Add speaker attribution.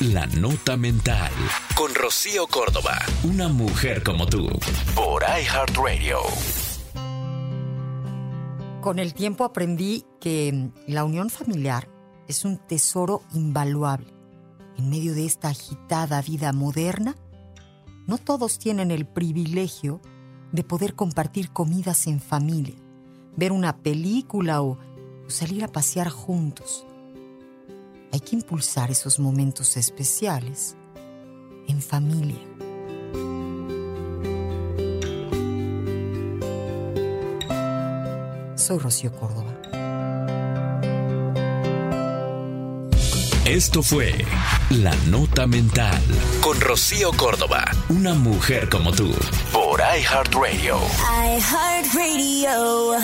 Speaker 1: La Nota Mental. Con Rocío Córdoba. Una mujer como tú. Por iHeartRadio.
Speaker 2: Con el tiempo aprendí que la unión familiar es un tesoro invaluable. En medio de esta agitada vida moderna, no todos tienen el privilegio de poder compartir comidas en familia, ver una película o salir a pasear juntos. Hay que impulsar esos momentos especiales en familia. Soy Rocío Córdoba.
Speaker 1: Esto fue La Nota Mental con Rocío Córdoba, una mujer como tú, por iHeartRadio.
Speaker 3: iHeartRadio.